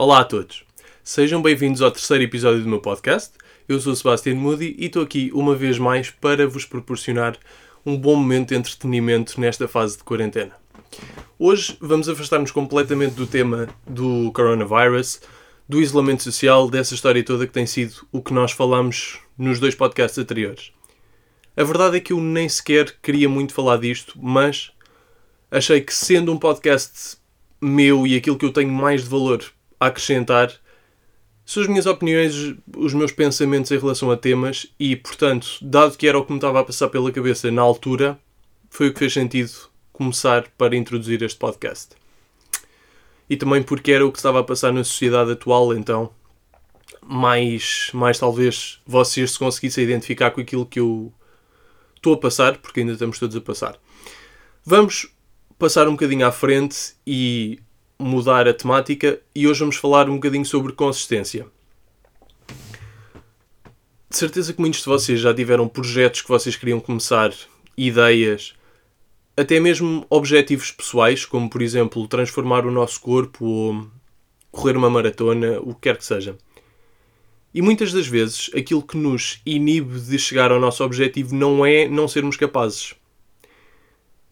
Olá a todos, sejam bem-vindos ao terceiro episódio do meu podcast. Eu sou o Sebastian Moody e estou aqui uma vez mais para vos proporcionar um bom momento de entretenimento nesta fase de quarentena. Hoje vamos afastar-nos completamente do tema do coronavirus, do isolamento social, dessa história toda que tem sido o que nós falamos nos dois podcasts anteriores. A verdade é que eu nem sequer queria muito falar disto, mas achei que sendo um podcast meu e aquilo que eu tenho mais de valor acrescentar, são as minhas opiniões, os meus pensamentos em relação a temas e, portanto, dado que era o que me estava a passar pela cabeça na altura, foi o que fez sentido começar para introduzir este podcast. E também porque era o que estava a passar na sociedade atual, então mais, mais talvez vocês se conseguissem identificar com aquilo que eu estou a passar, porque ainda estamos todos a passar. Vamos passar um bocadinho à frente e mudar a temática e hoje vamos falar um bocadinho sobre consistência. De certeza que muitos de vocês já tiveram projetos que vocês queriam começar, ideias, até mesmo objetivos pessoais, como por exemplo transformar o nosso corpo ou correr uma maratona, o que quer que seja. E muitas das vezes aquilo que nos inibe de chegar ao nosso objetivo não é não sermos capazes,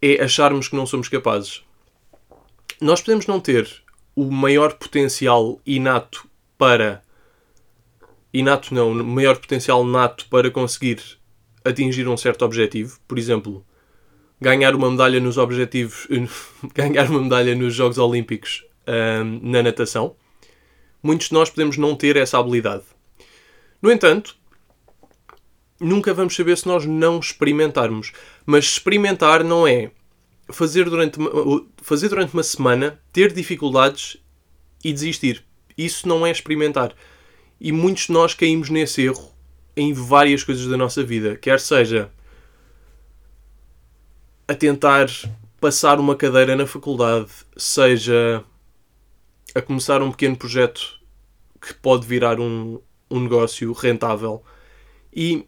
é acharmos que não somos capazes. Nós podemos não ter o maior potencial inato para. Inato não, o maior potencial nato para conseguir atingir um certo objetivo. Por exemplo, ganhar uma medalha nos objetivos. ganhar uma medalha nos Jogos Olímpicos na natação. Muitos de nós podemos não ter essa habilidade. No entanto, nunca vamos saber se nós não experimentarmos. Mas experimentar não é fazer durante uma, fazer durante uma semana, ter dificuldades e desistir. Isso não é experimentar. E muitos de nós caímos nesse erro em várias coisas da nossa vida. Quer seja a tentar passar uma cadeira na faculdade, seja a começar um pequeno projeto que pode virar um, um negócio rentável. E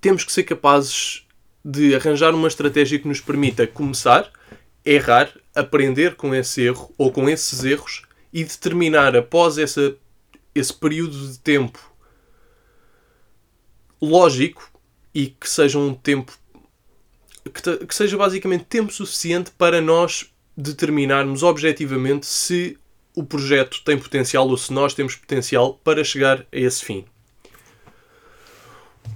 temos que ser capazes de arranjar uma estratégia que nos permita começar, errar, aprender com esse erro ou com esses erros e determinar após essa, esse período de tempo lógico e que seja um tempo que, que seja basicamente tempo suficiente para nós determinarmos objetivamente se o projeto tem potencial ou se nós temos potencial para chegar a esse fim.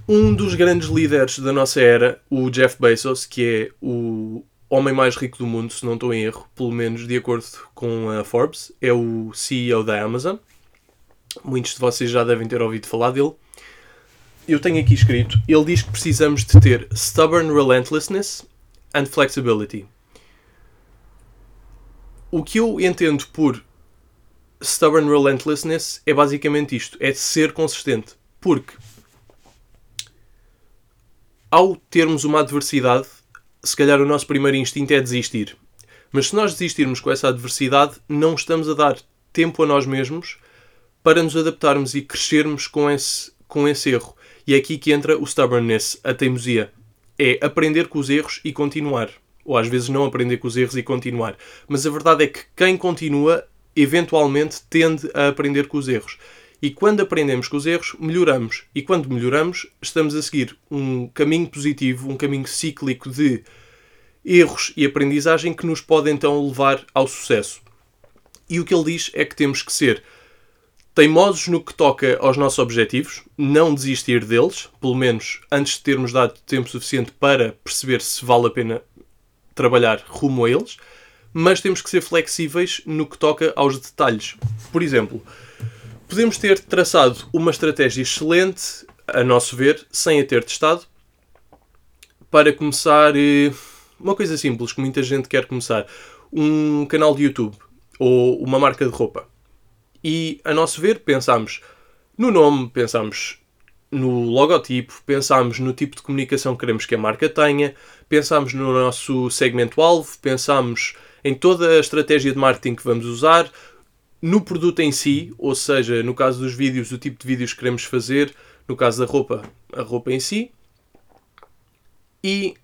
Um dos grandes líderes da nossa era, o Jeff Bezos, que é o homem mais rico do mundo, se não estou em erro, pelo menos de acordo com a Forbes, é o CEO da Amazon. Muitos de vocês já devem ter ouvido falar dele. Eu tenho aqui escrito: ele diz que precisamos de ter stubborn relentlessness and flexibility. O que eu entendo por stubborn relentlessness é basicamente isto: é ser consistente. Porque ao termos uma adversidade, se calhar o nosso primeiro instinto é desistir. Mas se nós desistirmos com essa adversidade, não estamos a dar tempo a nós mesmos para nos adaptarmos e crescermos com esse, com esse erro. E é aqui que entra o stubbornness, a teimosia. É aprender com os erros e continuar. Ou às vezes não aprender com os erros e continuar. Mas a verdade é que quem continua, eventualmente, tende a aprender com os erros. E quando aprendemos com os erros, melhoramos. E quando melhoramos, estamos a seguir um caminho positivo, um caminho cíclico de erros e aprendizagem que nos pode então levar ao sucesso. E o que ele diz é que temos que ser teimosos no que toca aos nossos objetivos, não desistir deles, pelo menos antes de termos dado tempo suficiente para perceber se vale a pena trabalhar rumo a eles, mas temos que ser flexíveis no que toca aos detalhes. Por exemplo, Podemos ter traçado uma estratégia excelente, a nosso ver, sem a ter testado, para começar eh, uma coisa simples que muita gente quer começar: um canal de YouTube ou uma marca de roupa. E, a nosso ver, pensamos no nome, pensamos no logotipo, pensamos no tipo de comunicação que queremos que a marca tenha, pensamos no nosso segmento-alvo, pensamos em toda a estratégia de marketing que vamos usar, no produto em si, ou seja, no caso dos vídeos, o tipo de vídeos que queremos fazer, no caso da roupa, a roupa em si, e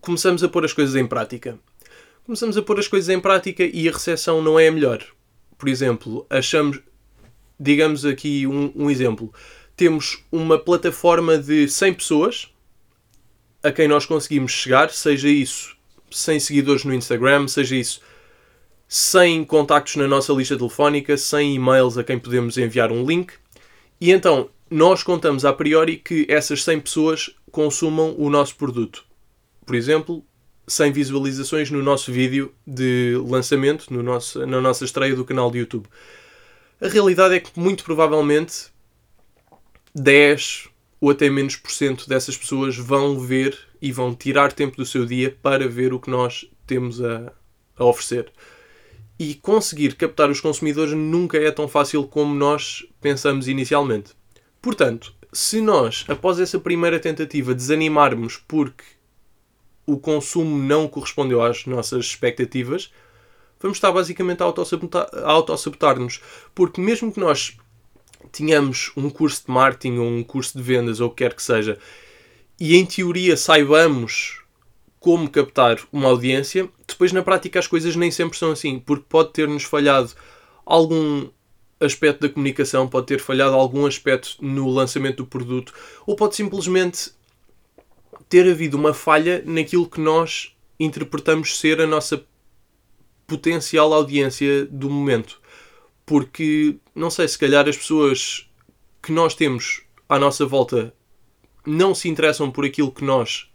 começamos a pôr as coisas em prática. Começamos a pôr as coisas em prática e a recepção não é a melhor. por exemplo, achamos, digamos aqui um, um exemplo, temos uma plataforma de 100 pessoas a quem nós conseguimos chegar, seja isso sem seguidores no Instagram, seja isso sem contactos na nossa lista telefónica, sem e-mails a quem podemos enviar um link. E então nós contamos a priori que essas 100 pessoas consumam o nosso produto. Por exemplo, 100 visualizações no nosso vídeo de lançamento, no nosso, na nossa estreia do canal de YouTube. A realidade é que muito provavelmente 10 ou até menos por cento dessas pessoas vão ver e vão tirar tempo do seu dia para ver o que nós temos a, a oferecer. E conseguir captar os consumidores nunca é tão fácil como nós pensamos inicialmente. Portanto, se nós, após essa primeira tentativa, desanimarmos porque o consumo não correspondeu às nossas expectativas, vamos estar basicamente a autossabotar-nos. Porque mesmo que nós tenhamos um curso de marketing ou um curso de vendas ou o que quer que seja, e em teoria saibamos como captar uma audiência, depois na prática as coisas nem sempre são assim, porque pode ter-nos falhado algum aspecto da comunicação, pode ter falhado algum aspecto no lançamento do produto, ou pode simplesmente ter havido uma falha naquilo que nós interpretamos ser a nossa potencial audiência do momento. Porque, não sei, se calhar as pessoas que nós temos à nossa volta não se interessam por aquilo que nós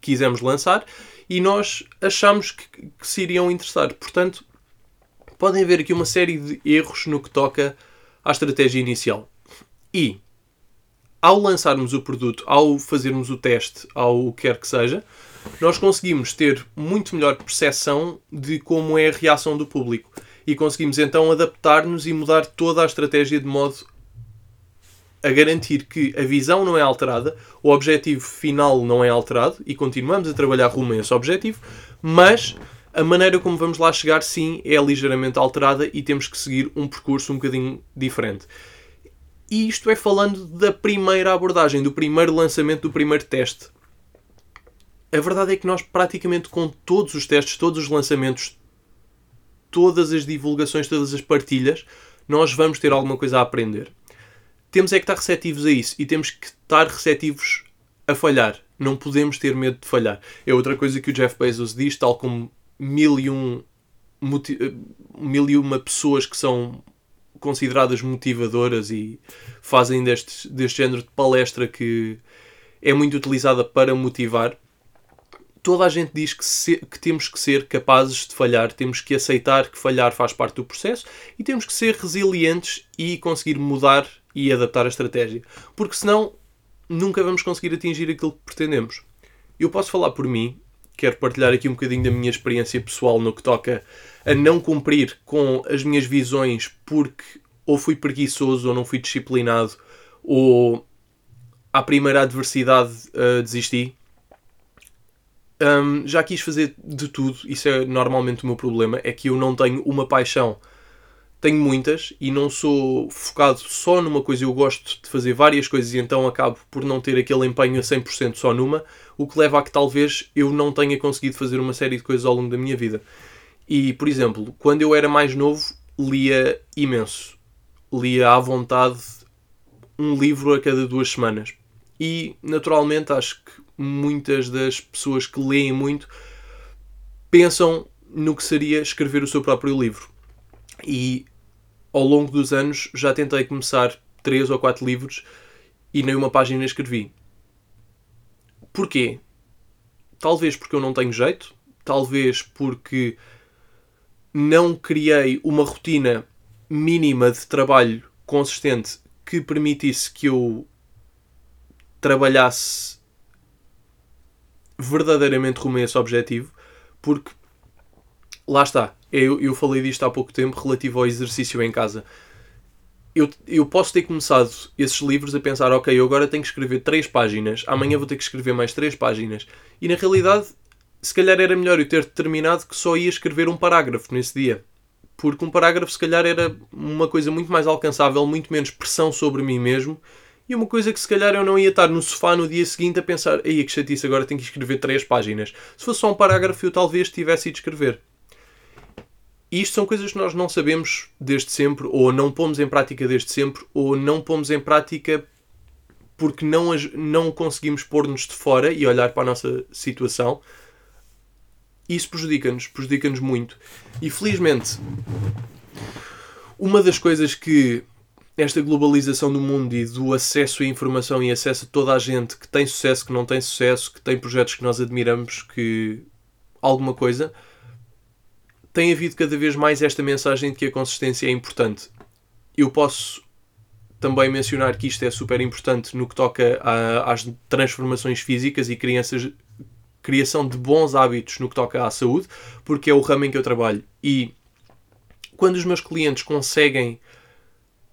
quisemos lançar e nós achamos que, que se iriam interessar. Portanto, podem haver aqui uma série de erros no que toca à estratégia inicial. E, ao lançarmos o produto, ao fazermos o teste, ao que quer que seja, nós conseguimos ter muito melhor percepção de como é a reação do público. E conseguimos então adaptar-nos e mudar toda a estratégia de modo a garantir que a visão não é alterada, o objetivo final não é alterado e continuamos a trabalhar rumo a esse objetivo, mas a maneira como vamos lá chegar, sim, é ligeiramente alterada e temos que seguir um percurso um bocadinho diferente. E isto é falando da primeira abordagem, do primeiro lançamento, do primeiro teste. A verdade é que nós, praticamente com todos os testes, todos os lançamentos, todas as divulgações, todas as partilhas, nós vamos ter alguma coisa a aprender temos é que estar receptivos a isso e temos que estar receptivos a falhar. Não podemos ter medo de falhar. É outra coisa que o Jeff Bezos diz, tal como mil e, um, mil e uma pessoas que são consideradas motivadoras e fazem deste, deste género de palestra que é muito utilizada para motivar. Toda a gente diz que, se, que temos que ser capazes de falhar, temos que aceitar que falhar faz parte do processo e temos que ser resilientes e conseguir mudar e adaptar a estratégia. Porque senão nunca vamos conseguir atingir aquilo que pretendemos. Eu posso falar por mim, quero partilhar aqui um bocadinho da minha experiência pessoal no que toca a não cumprir com as minhas visões porque ou fui preguiçoso ou não fui disciplinado ou à primeira adversidade uh, desisti. Um, já quis fazer de tudo, isso é normalmente o meu problema, é que eu não tenho uma paixão tenho muitas e não sou focado só numa coisa, eu gosto de fazer várias coisas e então acabo por não ter aquele empenho a 100% só numa, o que leva a que talvez eu não tenha conseguido fazer uma série de coisas ao longo da minha vida. E, por exemplo, quando eu era mais novo, lia imenso. Lia à vontade um livro a cada duas semanas. E, naturalmente, acho que muitas das pessoas que leem muito pensam no que seria escrever o seu próprio livro e ao longo dos anos já tentei começar três ou quatro livros e nem uma página escrevi. Porquê? Talvez porque eu não tenho jeito, talvez porque não criei uma rotina mínima de trabalho consistente que permitisse que eu trabalhasse verdadeiramente rumo a esse objetivo, porque lá está, eu, eu falei disto há pouco tempo relativo ao exercício em casa. Eu, eu posso ter começado esses livros a pensar, ok, eu agora tenho que escrever três páginas, amanhã vou ter que escrever mais três páginas. E na realidade, se calhar era melhor eu ter determinado que só ia escrever um parágrafo nesse dia. Porque um parágrafo, se calhar, era uma coisa muito mais alcançável, muito menos pressão sobre mim mesmo e uma coisa que se calhar eu não ia estar no sofá no dia seguinte a pensar, aí que chatice, agora tenho que escrever três páginas. Se fosse só um parágrafo, eu talvez tivesse ido escrever. E isto são coisas que nós não sabemos desde sempre, ou não pomos em prática desde sempre, ou não pomos em prática porque não, não conseguimos pôr-nos de fora e olhar para a nossa situação. Isso prejudica-nos, prejudica-nos muito. E felizmente, uma das coisas que esta globalização do mundo e do acesso à informação e acesso a toda a gente que tem sucesso, que não tem sucesso, que tem projetos que nós admiramos, que alguma coisa, tem havido cada vez mais esta mensagem de que a consistência é importante. Eu posso também mencionar que isto é super importante no que toca a, às transformações físicas e crianças, criação de bons hábitos no que toca à saúde, porque é o ramo em que eu trabalho. E quando os meus clientes conseguem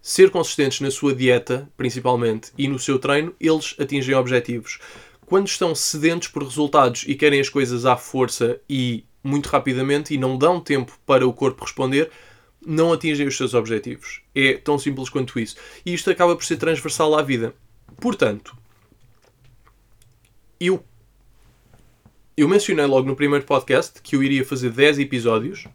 ser consistentes na sua dieta, principalmente, e no seu treino, eles atingem objetivos. Quando estão sedentos por resultados e querem as coisas à força e muito rapidamente e não dão tempo para o corpo responder, não atingem os seus objetivos. É tão simples quanto isso. E isto acaba por ser transversal à vida. Portanto, eu, eu mencionei logo no primeiro podcast que eu iria fazer 10 episódios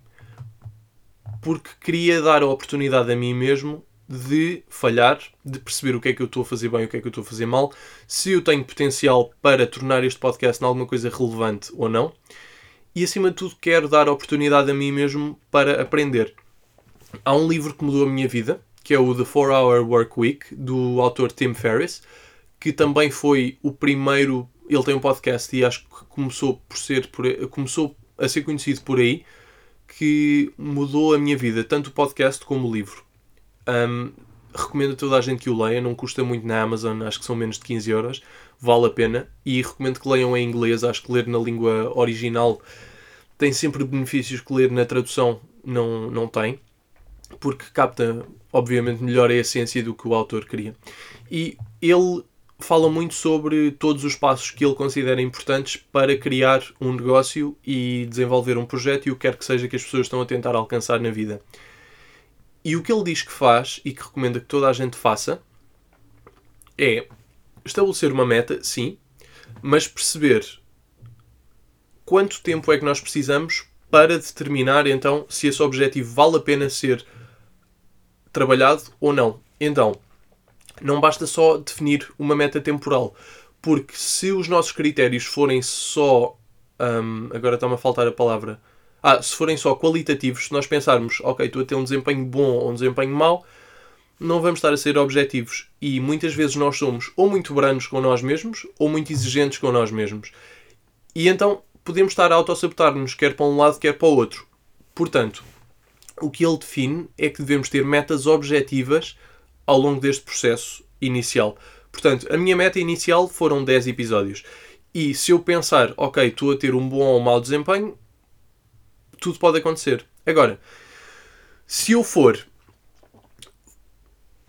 porque queria dar a oportunidade a mim mesmo de falhar, de perceber o que é que eu estou a fazer bem e o que é que eu estou a fazer mal, se eu tenho potencial para tornar este podcast em alguma coisa relevante ou não. E acima de tudo, quero dar a oportunidade a mim mesmo para aprender. Há um livro que mudou a minha vida, que é o The 4 Hour Work Week, do autor Tim Ferriss, que também foi o primeiro. Ele tem um podcast e acho que começou por ser por, começou a ser conhecido por aí, que mudou a minha vida, tanto o podcast como o livro. Um, recomendo a toda a gente que o leia, não custa muito na Amazon, acho que são menos de 15 euros, vale a pena. E recomendo que leiam em inglês, acho que ler na língua original tem sempre benefícios que ler na tradução não, não tem, porque capta, obviamente, melhor a essência do que o autor queria. E ele fala muito sobre todos os passos que ele considera importantes para criar um negócio e desenvolver um projeto e o que quer que seja que as pessoas estão a tentar alcançar na vida. E o que ele diz que faz e que recomenda que toda a gente faça é estabelecer uma meta, sim, mas perceber quanto tempo é que nós precisamos para determinar então se esse objetivo vale a pena ser trabalhado ou não. Então, não basta só definir uma meta temporal, porque se os nossos critérios forem só. Um, agora está-me a faltar a palavra ah, se forem só qualitativos, se nós pensarmos, ok, estou a ter um desempenho bom ou um desempenho mau, não vamos estar a ser objetivos. E muitas vezes nós somos ou muito brandos com nós mesmos ou muito exigentes com nós mesmos. E então podemos estar a autossabotar-nos, quer para um lado, quer para o outro. Portanto, o que ele define é que devemos ter metas objetivas ao longo deste processo inicial. Portanto, a minha meta inicial foram 10 episódios. E se eu pensar, ok, estou a ter um bom ou um mau desempenho, tudo pode acontecer. Agora, se eu for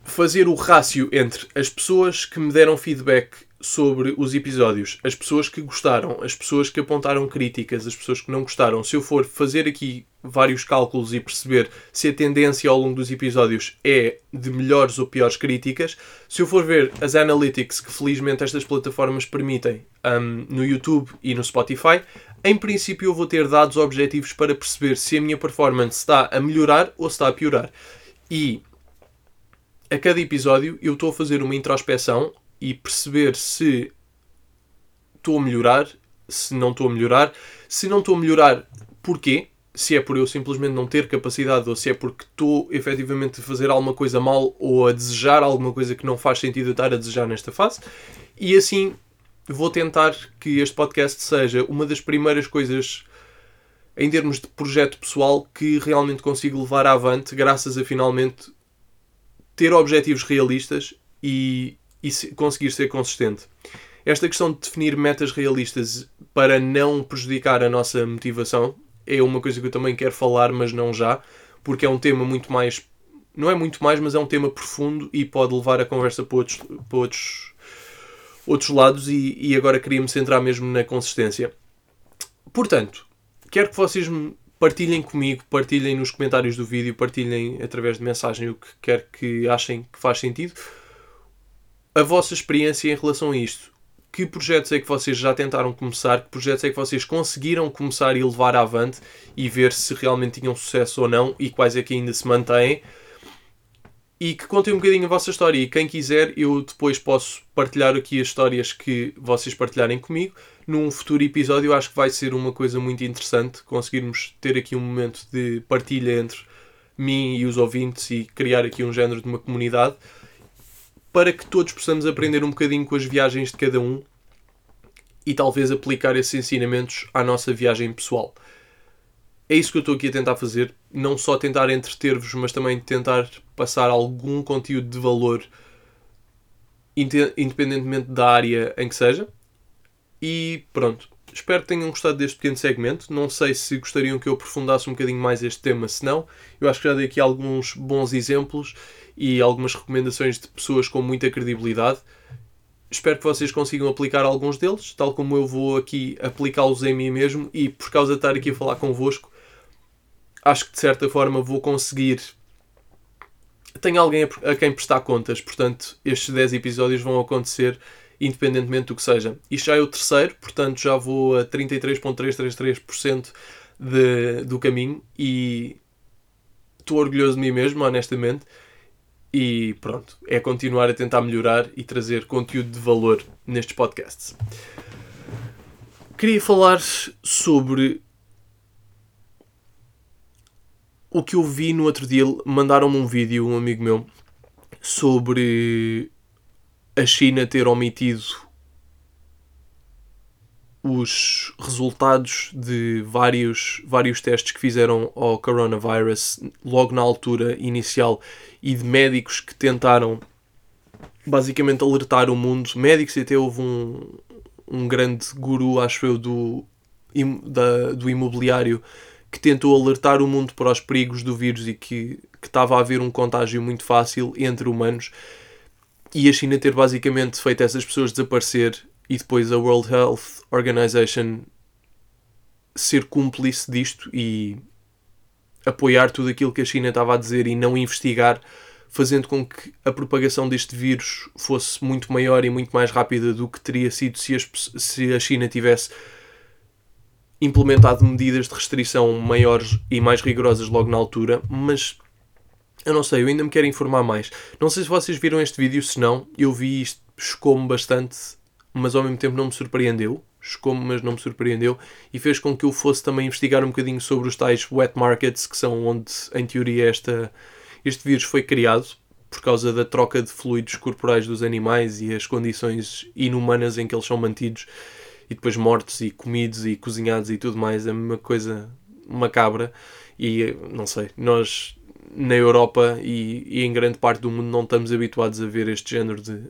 fazer o rácio entre as pessoas que me deram feedback sobre os episódios, as pessoas que gostaram, as pessoas que apontaram críticas, as pessoas que não gostaram, se eu for fazer aqui vários cálculos e perceber se a tendência ao longo dos episódios é de melhores ou piores críticas, se eu for ver as analytics que felizmente estas plataformas permitem um, no YouTube e no Spotify, em princípio eu vou ter dados objetivos para perceber se a minha performance está a melhorar ou está a piorar. E a cada episódio eu estou a fazer uma introspeção e perceber se estou a melhorar, se não estou a melhorar, se não estou a melhorar, porquê? Se é por eu simplesmente não ter capacidade ou se é porque estou efetivamente a fazer alguma coisa mal ou a desejar alguma coisa que não faz sentido eu estar a desejar nesta fase. E assim vou tentar que este podcast seja uma das primeiras coisas em termos de projeto pessoal que realmente consigo levar avante graças a finalmente ter objetivos realistas e, e conseguir ser consistente. Esta questão de definir metas realistas para não prejudicar a nossa motivação é uma coisa que eu também quero falar, mas não já, porque é um tema muito mais. Não é muito mais, mas é um tema profundo e pode levar a conversa para outros, para outros outros lados e, e agora queria me centrar mesmo na consistência. Portanto, quero que vocês me partilhem comigo, partilhem nos comentários do vídeo, partilhem através de mensagem o que quer que achem que faz sentido. A vossa experiência em relação a isto. que projetos é que vocês já tentaram começar, que projetos é que vocês conseguiram começar e levar avante e ver se realmente tinham sucesso ou não e quais é que ainda se mantêm. E que contem um bocadinho a vossa história. E quem quiser, eu depois posso partilhar aqui as histórias que vocês partilharem comigo. Num futuro episódio, acho que vai ser uma coisa muito interessante conseguirmos ter aqui um momento de partilha entre mim e os ouvintes e criar aqui um género de uma comunidade para que todos possamos aprender um bocadinho com as viagens de cada um e talvez aplicar esses ensinamentos à nossa viagem pessoal. É isso que eu estou aqui a tentar fazer, não só tentar entreter-vos, mas também tentar passar algum conteúdo de valor, independentemente da área em que seja. E pronto, espero que tenham gostado deste pequeno segmento. Não sei se gostariam que eu aprofundasse um bocadinho mais este tema, se não. Eu acho que já dei aqui alguns bons exemplos e algumas recomendações de pessoas com muita credibilidade. Espero que vocês consigam aplicar alguns deles, tal como eu vou aqui aplicá-los em mim mesmo e por causa de estar aqui a falar convosco, acho que de certa forma vou conseguir. Tenho alguém a quem prestar contas, portanto, estes 10 episódios vão acontecer independentemente do que seja. Isto já é o terceiro, portanto, já vou a 33,333% do caminho e estou orgulhoso de mim mesmo, honestamente. E pronto, é continuar a tentar melhorar e trazer conteúdo de valor nestes podcasts. Queria falar sobre o que eu vi no outro dia. Mandaram-me um vídeo, um amigo meu, sobre a China ter omitido os resultados de vários, vários testes que fizeram ao coronavirus logo na altura inicial e de médicos que tentaram basicamente alertar o mundo. Médicos e até houve um, um grande guru, acho eu, do, da, do imobiliário que tentou alertar o mundo para os perigos do vírus e que, que estava a haver um contágio muito fácil entre humanos e a China ter basicamente feito essas pessoas desaparecer e depois a World Health Organization ser cúmplice disto e apoiar tudo aquilo que a China estava a dizer e não investigar, fazendo com que a propagação deste vírus fosse muito maior e muito mais rápida do que teria sido se, as, se a China tivesse implementado medidas de restrição maiores e mais rigorosas logo na altura, mas eu não sei, eu ainda me quero informar mais. Não sei se vocês viram este vídeo, se não, eu vi isto, chocou-me bastante mas ao mesmo tempo não me surpreendeu. Chocou-me, mas não me surpreendeu. E fez com que eu fosse também investigar um bocadinho sobre os tais wet markets, que são onde, em teoria, esta, este vírus foi criado por causa da troca de fluidos corporais dos animais e as condições inumanas em que eles são mantidos e depois mortos e comidos e cozinhados e tudo mais. É uma coisa macabra. E não sei, nós na Europa e, e em grande parte do mundo não estamos habituados a ver este género de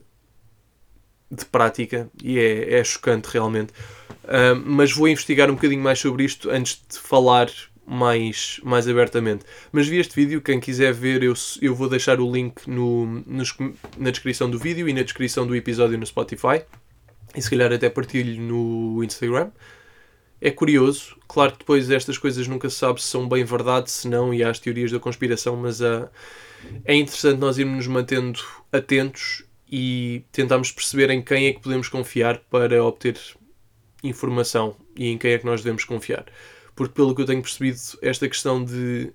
de prática e é, é chocante realmente. Uh, mas vou investigar um bocadinho mais sobre isto antes de falar mais, mais abertamente. Mas vi este vídeo, quem quiser ver, eu, eu vou deixar o link no, na descrição do vídeo e na descrição do episódio no Spotify. E se calhar até partilho no Instagram. É curioso, claro que depois estas coisas nunca se sabe se são bem verdade, se não, e há as teorias da conspiração, mas uh, é interessante nós irmos nos mantendo atentos e tentamos perceber em quem é que podemos confiar para obter informação e em quem é que nós devemos confiar. Porque, pelo que eu tenho percebido, esta questão de,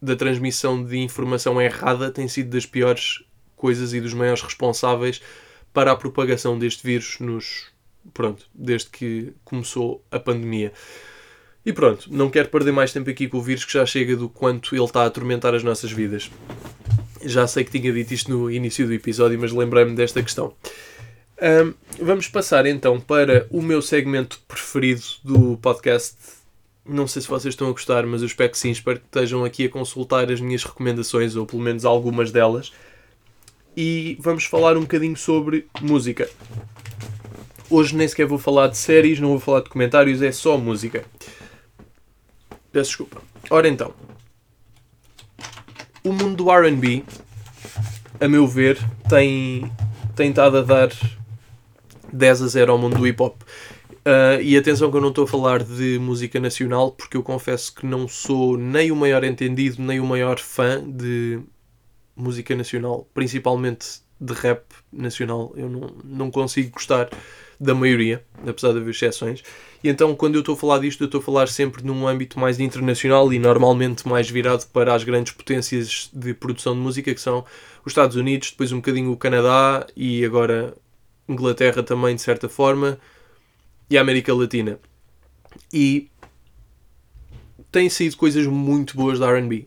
da transmissão de informação errada tem sido das piores coisas e dos maiores responsáveis para a propagação deste vírus nos pronto, desde que começou a pandemia. E pronto, não quero perder mais tempo aqui com o vírus que já chega do quanto ele está a atormentar as nossas vidas. Já sei que tinha dito isto no início do episódio, mas lembrei-me desta questão. Um, vamos passar então para o meu segmento preferido do podcast. Não sei se vocês estão a gostar, mas eu espero que sim. Espero que estejam aqui a consultar as minhas recomendações, ou pelo menos algumas delas. E vamos falar um bocadinho sobre música. Hoje nem sequer vou falar de séries, não vou falar de comentários, é só música. Peço desculpa. Ora então, o mundo do RB, a meu ver, tem, tem estado a dar 10 a 0 ao mundo do hip hop. Uh, e atenção que eu não estou a falar de música nacional, porque eu confesso que não sou nem o maior entendido, nem o maior fã de música nacional, principalmente de rap nacional eu não, não consigo gostar da maioria, apesar de haver exceções. E então, quando eu estou a falar disto, eu estou a falar sempre num âmbito mais internacional e normalmente mais virado para as grandes potências de produção de música, que são os Estados Unidos, depois um bocadinho o Canadá e agora Inglaterra também, de certa forma, e a América Latina. E têm sido coisas muito boas da RB.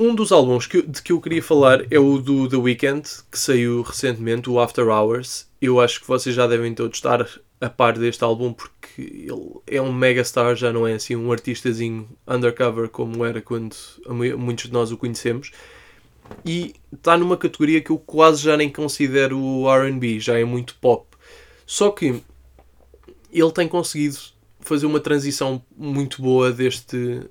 Um dos álbuns que, de que eu queria falar é o do The Weeknd, que saiu recentemente, o After Hours. Eu acho que vocês já devem todos estar a par deste álbum, porque ele é um megastar, já não é assim um artistazinho undercover como era quando muitos de nós o conhecemos. E está numa categoria que eu quase já nem considero RB, já é muito pop. Só que ele tem conseguido fazer uma transição muito boa deste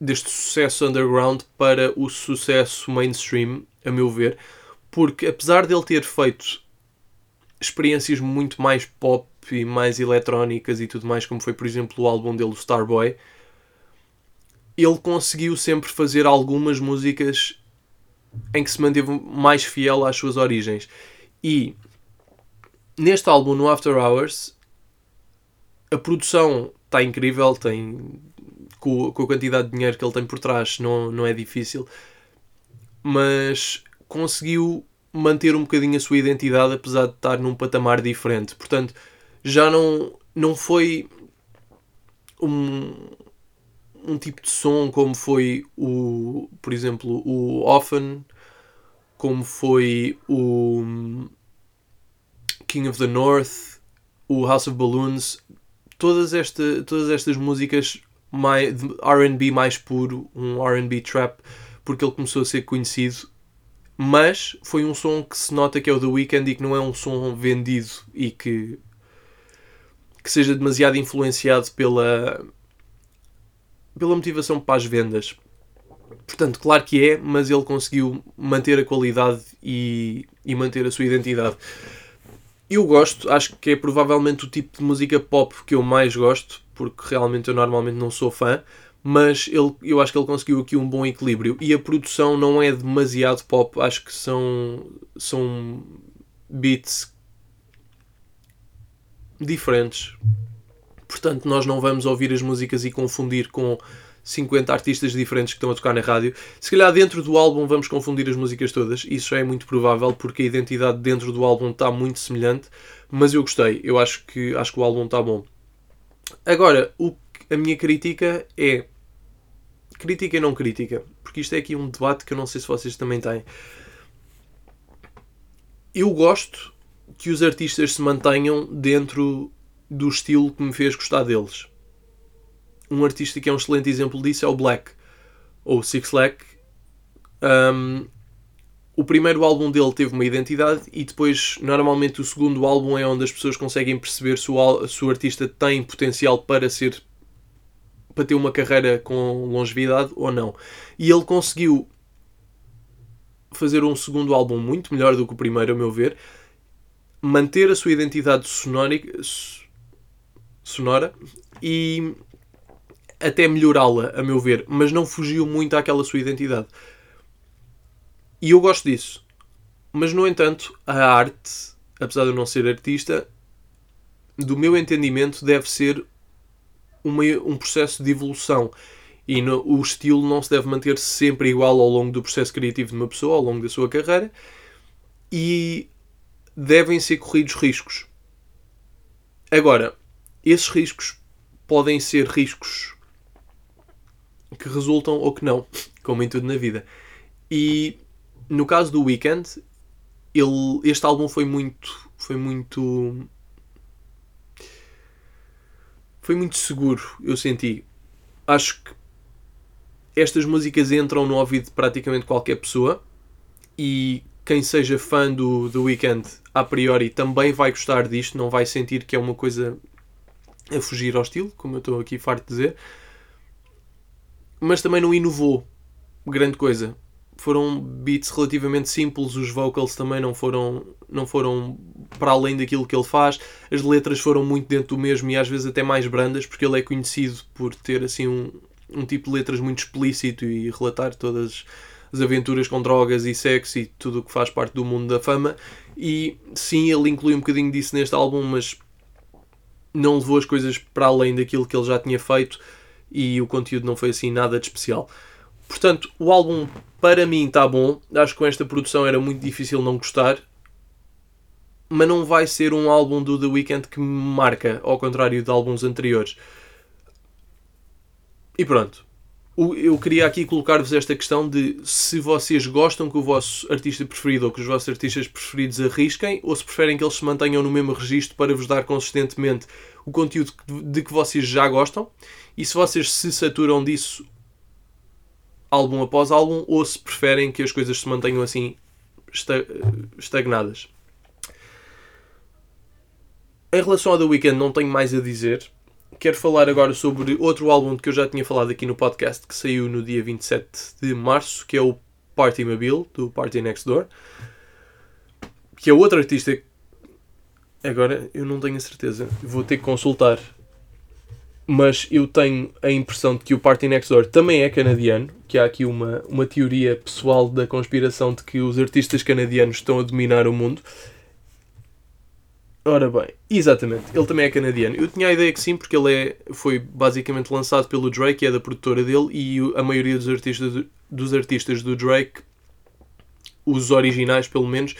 deste sucesso underground para o sucesso mainstream, a meu ver, porque apesar dele ter feito experiências muito mais pop e mais eletrónicas e tudo mais, como foi, por exemplo, o álbum dele, o Starboy, ele conseguiu sempre fazer algumas músicas em que se manteve mais fiel às suas origens. E neste álbum, no After Hours, a produção está incrível, tem com, com a quantidade de dinheiro que ele tem por trás, não, não é difícil, mas conseguiu manter um bocadinho a sua identidade, apesar de estar num patamar diferente. Portanto, já não, não foi um, um tipo de som como foi o, por exemplo, o Often, como foi o King of the North, o House of Balloons, todas, esta, todas estas músicas mais, RB mais puro, um RB trap, porque ele começou a ser conhecido. Mas foi um som que se nota que é o The Weeknd e que não é um som vendido e que, que seja demasiado influenciado pela, pela motivação para as vendas. Portanto, claro que é, mas ele conseguiu manter a qualidade e, e manter a sua identidade. Eu gosto, acho que é provavelmente o tipo de música pop que eu mais gosto, porque realmente eu normalmente não sou fã, mas ele, eu acho que ele conseguiu aqui um bom equilíbrio. E a produção não é demasiado pop, acho que são, são beats diferentes. Portanto, nós não vamos ouvir as músicas e confundir com 50 artistas diferentes que estão a tocar na rádio. Se calhar dentro do álbum vamos confundir as músicas todas, isso é muito provável porque a identidade dentro do álbum está muito semelhante, mas eu gostei, eu acho que, acho que o álbum está bom. Agora, o, a minha crítica é. Crítica e não crítica, porque isto é aqui um debate que eu não sei se vocês também têm. Eu gosto que os artistas se mantenham dentro do estilo que me fez gostar deles. Um artista que é um excelente exemplo disso é o Black, ou Six Lack. Um, o primeiro álbum dele teve uma identidade e depois, normalmente, o segundo álbum é onde as pessoas conseguem perceber se o, se o artista tem potencial para ser para ter uma carreira com longevidade ou não. E ele conseguiu fazer um segundo álbum muito melhor do que o primeiro, a meu ver, manter a sua identidade sonora e até melhorá-la, a meu ver, mas não fugiu muito àquela sua identidade. E eu gosto disso. Mas, no entanto, a arte, apesar de eu não ser artista, do meu entendimento, deve ser uma, um processo de evolução. E no, o estilo não se deve manter sempre igual ao longo do processo criativo de uma pessoa, ao longo da sua carreira. E devem ser corridos riscos. Agora, esses riscos podem ser riscos que resultam ou que não, como em tudo na vida. E no caso do Weekend, ele, este álbum foi muito. Foi muito. Foi muito seguro, eu senti. Acho que estas músicas entram no ouvido de praticamente qualquer pessoa e quem seja fã do, do Weekend a priori também vai gostar disto, não vai sentir que é uma coisa a fugir ao estilo, como eu estou aqui farto de dizer, mas também não inovou grande coisa foram beats relativamente simples, os vocals também não foram, não foram para além daquilo que ele faz, as letras foram muito dentro do mesmo e às vezes até mais brandas, porque ele é conhecido por ter assim um, um tipo de letras muito explícito e relatar todas as aventuras com drogas e sexo e tudo o que faz parte do mundo da fama. E sim, ele inclui um bocadinho disso neste álbum, mas não levou as coisas para além daquilo que ele já tinha feito e o conteúdo não foi assim nada de especial. Portanto, o álbum para mim está bom. Acho que com esta produção era muito difícil não gostar. Mas não vai ser um álbum do The Weeknd que me marca, ao contrário de álbuns anteriores. E pronto. Eu queria aqui colocar-vos esta questão de se vocês gostam que o vosso artista preferido ou que os vossos artistas preferidos arrisquem ou se preferem que eles se mantenham no mesmo registro para vos dar consistentemente o conteúdo de que vocês já gostam e se vocês se saturam disso álbum após álbum ou se preferem que as coisas se mantenham assim estagnadas. Em relação ao The Weeknd não tenho mais a dizer. Quero falar agora sobre outro álbum que eu já tinha falado aqui no podcast que saiu no dia 27 de março, que é o Party Mobile, do Party Next Door. Que é outro artista. Agora eu não tenho a certeza, vou ter que consultar mas eu tenho a impressão de que o Party Next Door também é canadiano, que há aqui uma, uma teoria pessoal da conspiração de que os artistas canadianos estão a dominar o mundo. Ora bem, exatamente, ele também é canadiano. Eu tinha a ideia que sim, porque ele é, foi basicamente lançado pelo Drake, é da produtora dele, e a maioria dos artistas, dos artistas do Drake, os originais pelo menos,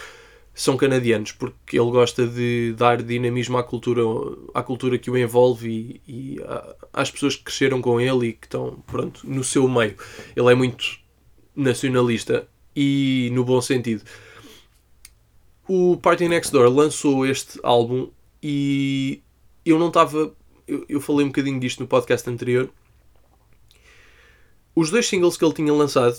são canadianos, porque ele gosta de dar dinamismo à cultura, à cultura que o envolve e, e às pessoas que cresceram com ele e que estão pronto, no seu meio. Ele é muito nacionalista e no bom sentido. O Party Next Door lançou este álbum e eu não estava. Eu, eu falei um bocadinho disto no podcast anterior. Os dois singles que ele tinha lançado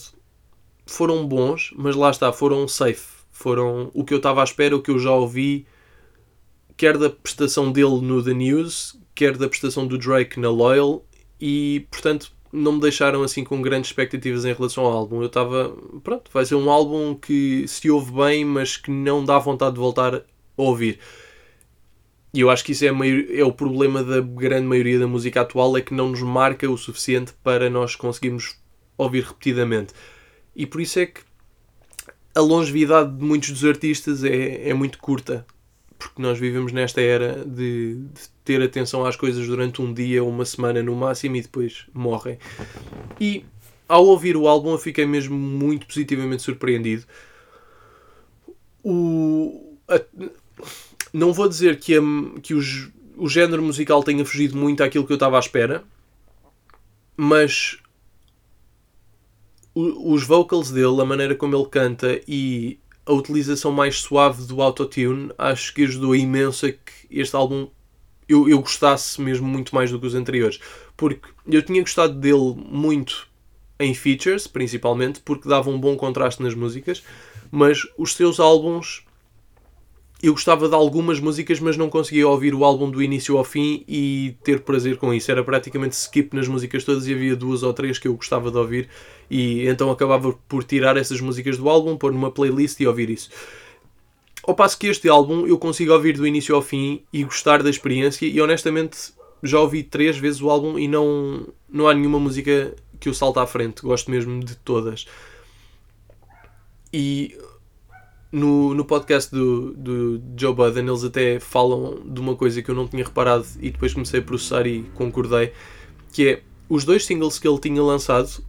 foram bons, mas lá está, foram safe foram o que eu estava à espera, o que eu já ouvi, quer da prestação dele no The News, quer da prestação do Drake na Loyal, e portanto não me deixaram assim com grandes expectativas em relação ao álbum. Eu estava, pronto, vai ser um álbum que se ouve bem, mas que não dá vontade de voltar a ouvir. E eu acho que isso é, é, o problema da grande maioria da música atual, é que não nos marca o suficiente para nós conseguirmos ouvir repetidamente. E por isso é que a longevidade de muitos dos artistas é, é muito curta, porque nós vivemos nesta era de, de, ter atenção às coisas durante um dia ou uma semana no máximo e depois morrem. E ao ouvir o álbum eu fiquei mesmo muito positivamente surpreendido. O, a, não vou dizer que, a, que os, o género musical tenha fugido muito àquilo que eu estava à espera, mas os vocals dele, a maneira como ele canta e a utilização mais suave do autotune, acho que ajudou imenso a que este álbum eu, eu gostasse mesmo muito mais do que os anteriores. Porque eu tinha gostado dele muito em features, principalmente, porque dava um bom contraste nas músicas, mas os seus álbuns eu gostava de algumas músicas, mas não conseguia ouvir o álbum do início ao fim e ter prazer com isso. Era praticamente skip nas músicas todas e havia duas ou três que eu gostava de ouvir e então acabava por tirar essas músicas do álbum, pôr numa playlist e ouvir isso. Ao passo que este álbum eu consigo ouvir do início ao fim e gostar da experiência e honestamente já ouvi três vezes o álbum e não, não há nenhuma música que eu salte à frente. Gosto mesmo de todas. E no, no podcast do, do Joe Budden eles até falam de uma coisa que eu não tinha reparado e depois comecei a processar e concordei, que é os dois singles que ele tinha lançado,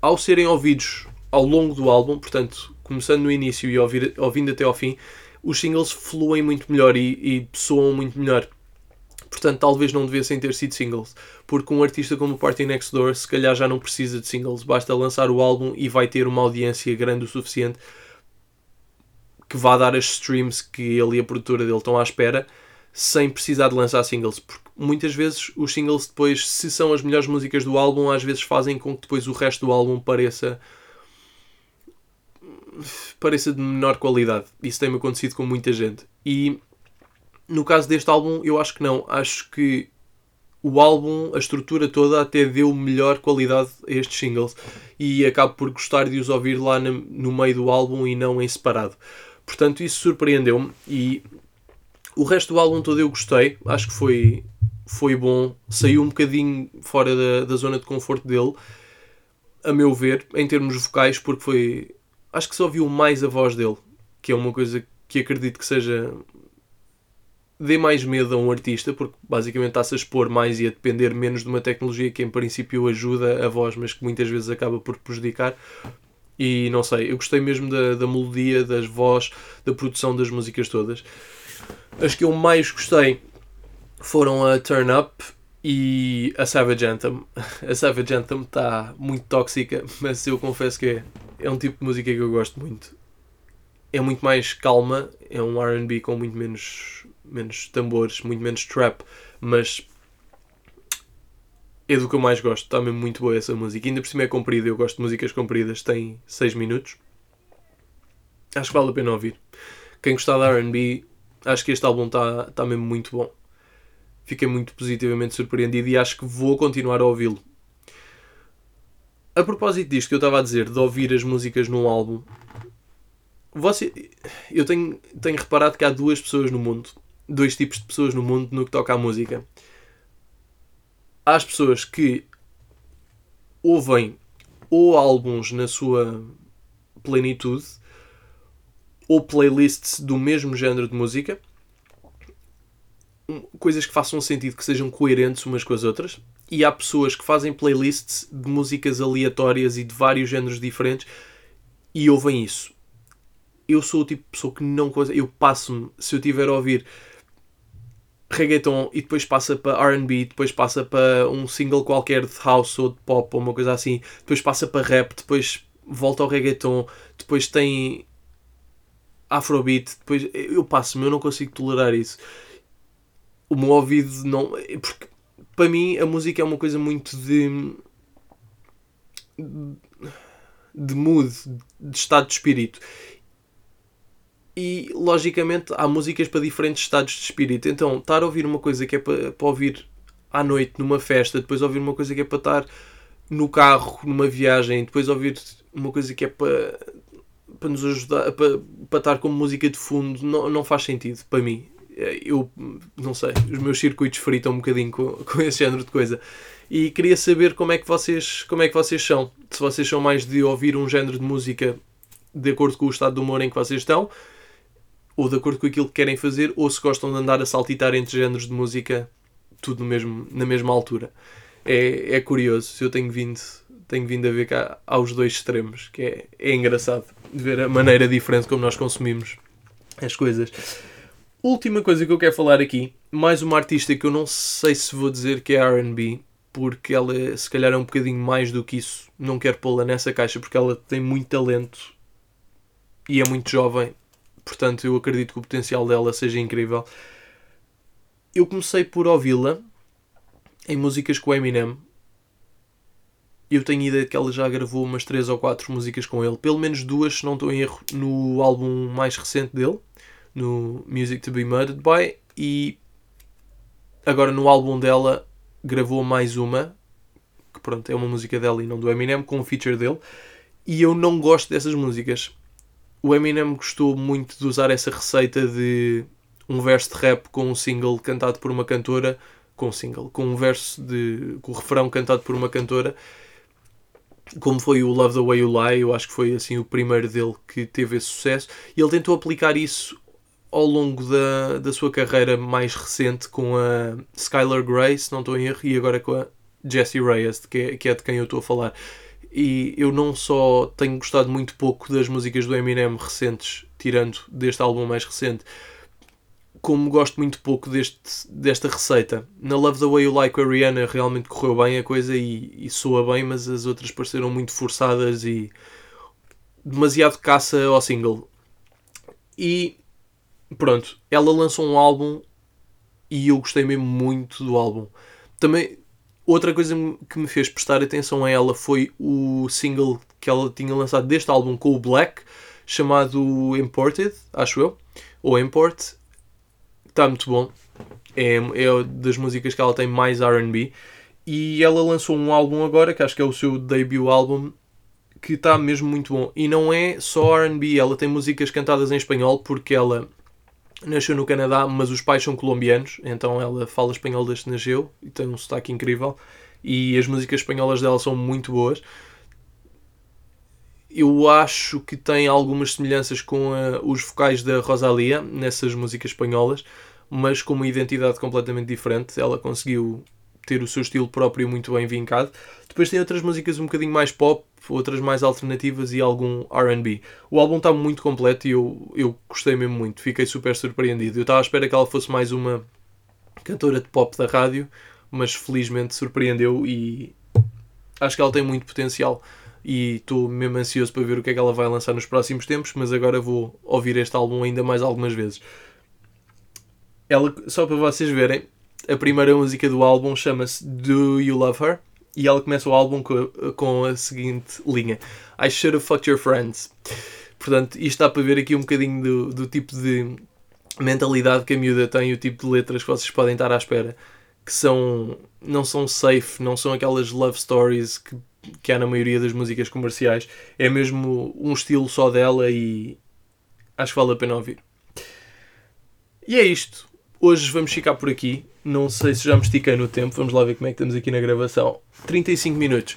ao serem ouvidos ao longo do álbum, portanto, começando no início e ouvir, ouvindo até ao fim, os singles fluem muito melhor e, e soam muito melhor. Portanto, talvez não devessem ter sido singles, porque um artista como o Party Next Door se calhar já não precisa de singles, basta lançar o álbum e vai ter uma audiência grande o suficiente que vá dar as streams que ele e a produtora dele estão à espera sem precisar de lançar singles, porque muitas vezes os singles depois, se são as melhores músicas do álbum, às vezes fazem com que depois o resto do álbum pareça pareça de menor qualidade. Isso tem-me acontecido com muita gente. E no caso deste álbum, eu acho que não. Acho que o álbum, a estrutura toda, até deu melhor qualidade a estes singles. E acabo por gostar de os ouvir lá no meio do álbum e não em separado. Portanto, isso surpreendeu-me e o resto do álbum todo eu gostei. Acho que foi, foi bom. Saiu um bocadinho fora da, da zona de conforto dele. a meu ver, em termos vocais, porque foi. Acho que só ouviu mais a voz dele, que é uma coisa que acredito que seja. dê mais medo a um artista, porque basicamente está-se a expor mais e a depender menos de uma tecnologia que em princípio ajuda a voz, mas que muitas vezes acaba por prejudicar. E não sei, eu gostei mesmo da, da melodia, das vozes, da produção das músicas todas. As que eu mais gostei foram a Turn Up e a Savage Anthem. A Savage Anthem está muito tóxica, mas eu confesso que é, é um tipo de música que eu gosto muito. É muito mais calma, é um RB com muito menos, menos tambores, muito menos trap, mas é do que eu mais gosto. Está mesmo muito boa essa música. Ainda por cima é comprida, eu gosto de músicas compridas, tem 6 minutos. Acho que vale a pena ouvir. Quem gostar da RB, acho que este álbum está tá mesmo muito bom fiquei muito positivamente surpreendido e acho que vou continuar a ouvi-lo. A propósito disto que eu estava a dizer, de ouvir as músicas num álbum, você, eu tenho, tenho reparado que há duas pessoas no mundo, dois tipos de pessoas no mundo no que toca à música. As pessoas que ouvem ou álbuns na sua plenitude ou playlists do mesmo género de música coisas que façam sentido, que sejam coerentes umas com as outras. E há pessoas que fazem playlists de músicas aleatórias e de vários géneros diferentes e ouvem isso. Eu sou o tipo de pessoa que não. Eu passo-me, se eu tiver a ouvir reggaeton e depois passa para RB, depois passa para um single qualquer de house ou de pop ou uma coisa assim, depois passa para rap, depois volta ao reggaeton, depois tem afrobeat, depois eu passo-me, eu não consigo tolerar isso o meu ouvido não. Porque para mim a música é uma coisa muito de. de mood, de estado de espírito. E logicamente há músicas para diferentes estados de espírito. Então, estar a ouvir uma coisa que é para, para ouvir à noite numa festa, depois ouvir uma coisa que é para estar no carro, numa viagem, depois ouvir uma coisa que é para, para nos ajudar, para, para estar como música de fundo, não, não faz sentido para mim. Eh, eu não sei, os meus circuitos fritam um bocadinho com, com esse género de coisa. E queria saber como é que vocês, como é que vocês são. Se vocês são mais de ouvir um género de música de acordo com o estado de humor em que vocês estão, ou de acordo com aquilo que querem fazer, ou se gostam de andar a saltitar entre géneros de música, tudo mesmo, na mesma altura. É, é curioso, eu tenho vindo, tenho vindo a ver cá aos dois extremos, que é, é engraçado de ver a maneira diferente como nós consumimos as coisas. Última coisa que eu quero falar aqui, mais uma artista que eu não sei se vou dizer que é RB, porque ela se calhar é um bocadinho mais do que isso. Não quero pô-la nessa caixa porque ela tem muito talento e é muito jovem, portanto eu acredito que o potencial dela seja incrível. Eu comecei por ouvi-la em músicas com Eminem. Eu tenho ideia de que ela já gravou umas 3 ou 4 músicas com ele, pelo menos duas, se não estou em erro, no álbum mais recente dele no Music to Be Murdered By e agora no álbum dela gravou mais uma que pronto, é uma música dela e não do Eminem com um feature dele e eu não gosto dessas músicas o Eminem gostou muito de usar essa receita de um verso de rap com um single cantado por uma cantora com um single, com um verso de com o refrão cantado por uma cantora como foi o Love the Way You Lie, eu acho que foi assim o primeiro dele que teve esse sucesso, e ele tentou aplicar isso ao longo da, da sua carreira mais recente com a Skylar Grey, se não estou em erro, e agora com a Jessie Reyes, que é, que é de quem eu estou a falar. E eu não só tenho gostado muito pouco das músicas do Eminem recentes, tirando deste álbum mais recente, como gosto muito pouco deste, desta receita. Na Love the Way You Like a Rihanna realmente correu bem a coisa e, e soa bem, mas as outras pareceram muito forçadas e demasiado caça ao single. E pronto, ela lançou um álbum e eu gostei mesmo muito do álbum. Também, outra coisa que me fez prestar atenção a ela foi o single que ela tinha lançado deste álbum com o Black, chamado Imported, acho eu, ou Import. Está muito bom. É, é das músicas que ela tem mais RB. E ela lançou um álbum agora, que acho que é o seu debut álbum, que está mesmo muito bom. E não é só RB, ela tem músicas cantadas em espanhol, porque ela nasceu no Canadá, mas os pais são colombianos, então ela fala espanhol desde que nasceu e tem um sotaque incrível. E as músicas espanholas dela são muito boas. eu acho que tem algumas semelhanças com a, os vocais da Rosalia nessas músicas espanholas, mas com uma identidade completamente diferente. Ela conseguiu ter o seu estilo próprio muito bem vincado. Depois tem outras músicas um bocadinho mais pop, outras mais alternativas e algum RB. O álbum está muito completo e eu, eu gostei mesmo muito, fiquei super surpreendido. Eu estava à espera que ela fosse mais uma cantora de pop da rádio, mas felizmente surpreendeu e acho que ela tem muito potencial e estou mesmo ansioso para ver o que é que ela vai lançar nos próximos tempos, mas agora vou ouvir este álbum ainda mais algumas vezes. Ela, só para vocês verem, a primeira música do álbum chama-se Do You Love Her? E ela começa o álbum com, com a seguinte linha: I should have fucked your friends. Portanto, isto dá para ver aqui um bocadinho do, do tipo de mentalidade que a miúda tem o tipo de letras que vocês podem estar à espera. Que são, não são safe, não são aquelas love stories que, que há na maioria das músicas comerciais. É mesmo um estilo só dela e acho que vale a pena ouvir. E é isto. Hoje vamos ficar por aqui. Não sei se já me estiquei no tempo. Vamos lá ver como é que estamos aqui na gravação. 35 minutos.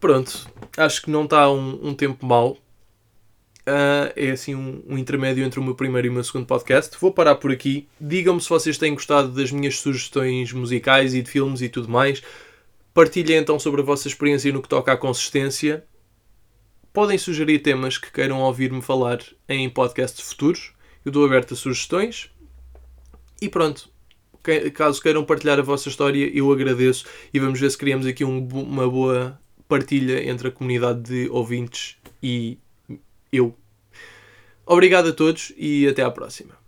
Pronto. Acho que não está um, um tempo mau. Uh, é assim um, um, intermédio entre o meu primeiro e o meu segundo podcast. Vou parar por aqui. Digam-me se vocês têm gostado das minhas sugestões musicais e de filmes e tudo mais. Partilhem então sobre a vossa experiência no que toca à consistência. Podem sugerir temas que queiram ouvir-me falar em podcasts futuros. Eu dou aberto a sugestões. E pronto. Caso queiram partilhar a vossa história, eu agradeço e vamos ver se criamos aqui um, uma boa partilha entre a comunidade de ouvintes e eu. Obrigado a todos e até à próxima.